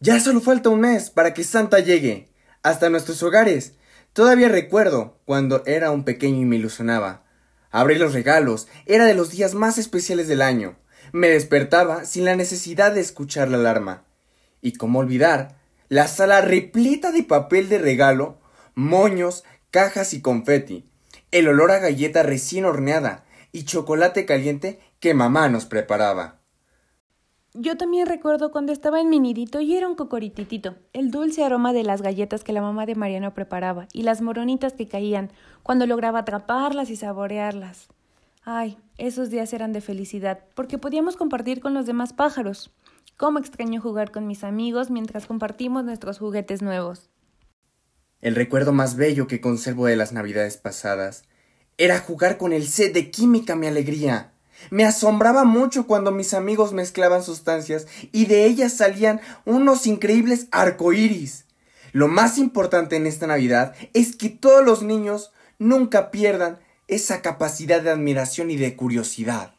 Ya solo falta un mes para que Santa llegue hasta nuestros hogares. Todavía recuerdo cuando era un pequeño y me ilusionaba. Abrir los regalos era de los días más especiales del año. Me despertaba sin la necesidad de escuchar la alarma. Y cómo olvidar, la sala repleta de papel de regalo, moños, cajas y confeti, el olor a galleta recién horneada y chocolate caliente que mamá nos preparaba. Yo también recuerdo cuando estaba en mi nidito y era un cocorititito, el dulce aroma de las galletas que la mamá de Mariano preparaba y las moronitas que caían cuando lograba atraparlas y saborearlas. Ay, esos días eran de felicidad, porque podíamos compartir con los demás pájaros. Cómo extraño jugar con mis amigos mientras compartimos nuestros juguetes nuevos. El recuerdo más bello que conservo de las navidades pasadas era jugar con el set de química mi alegría. Me asombraba mucho cuando mis amigos mezclaban sustancias y de ellas salían unos increíbles arcoíris. Lo más importante en esta Navidad es que todos los niños nunca pierdan esa capacidad de admiración y de curiosidad.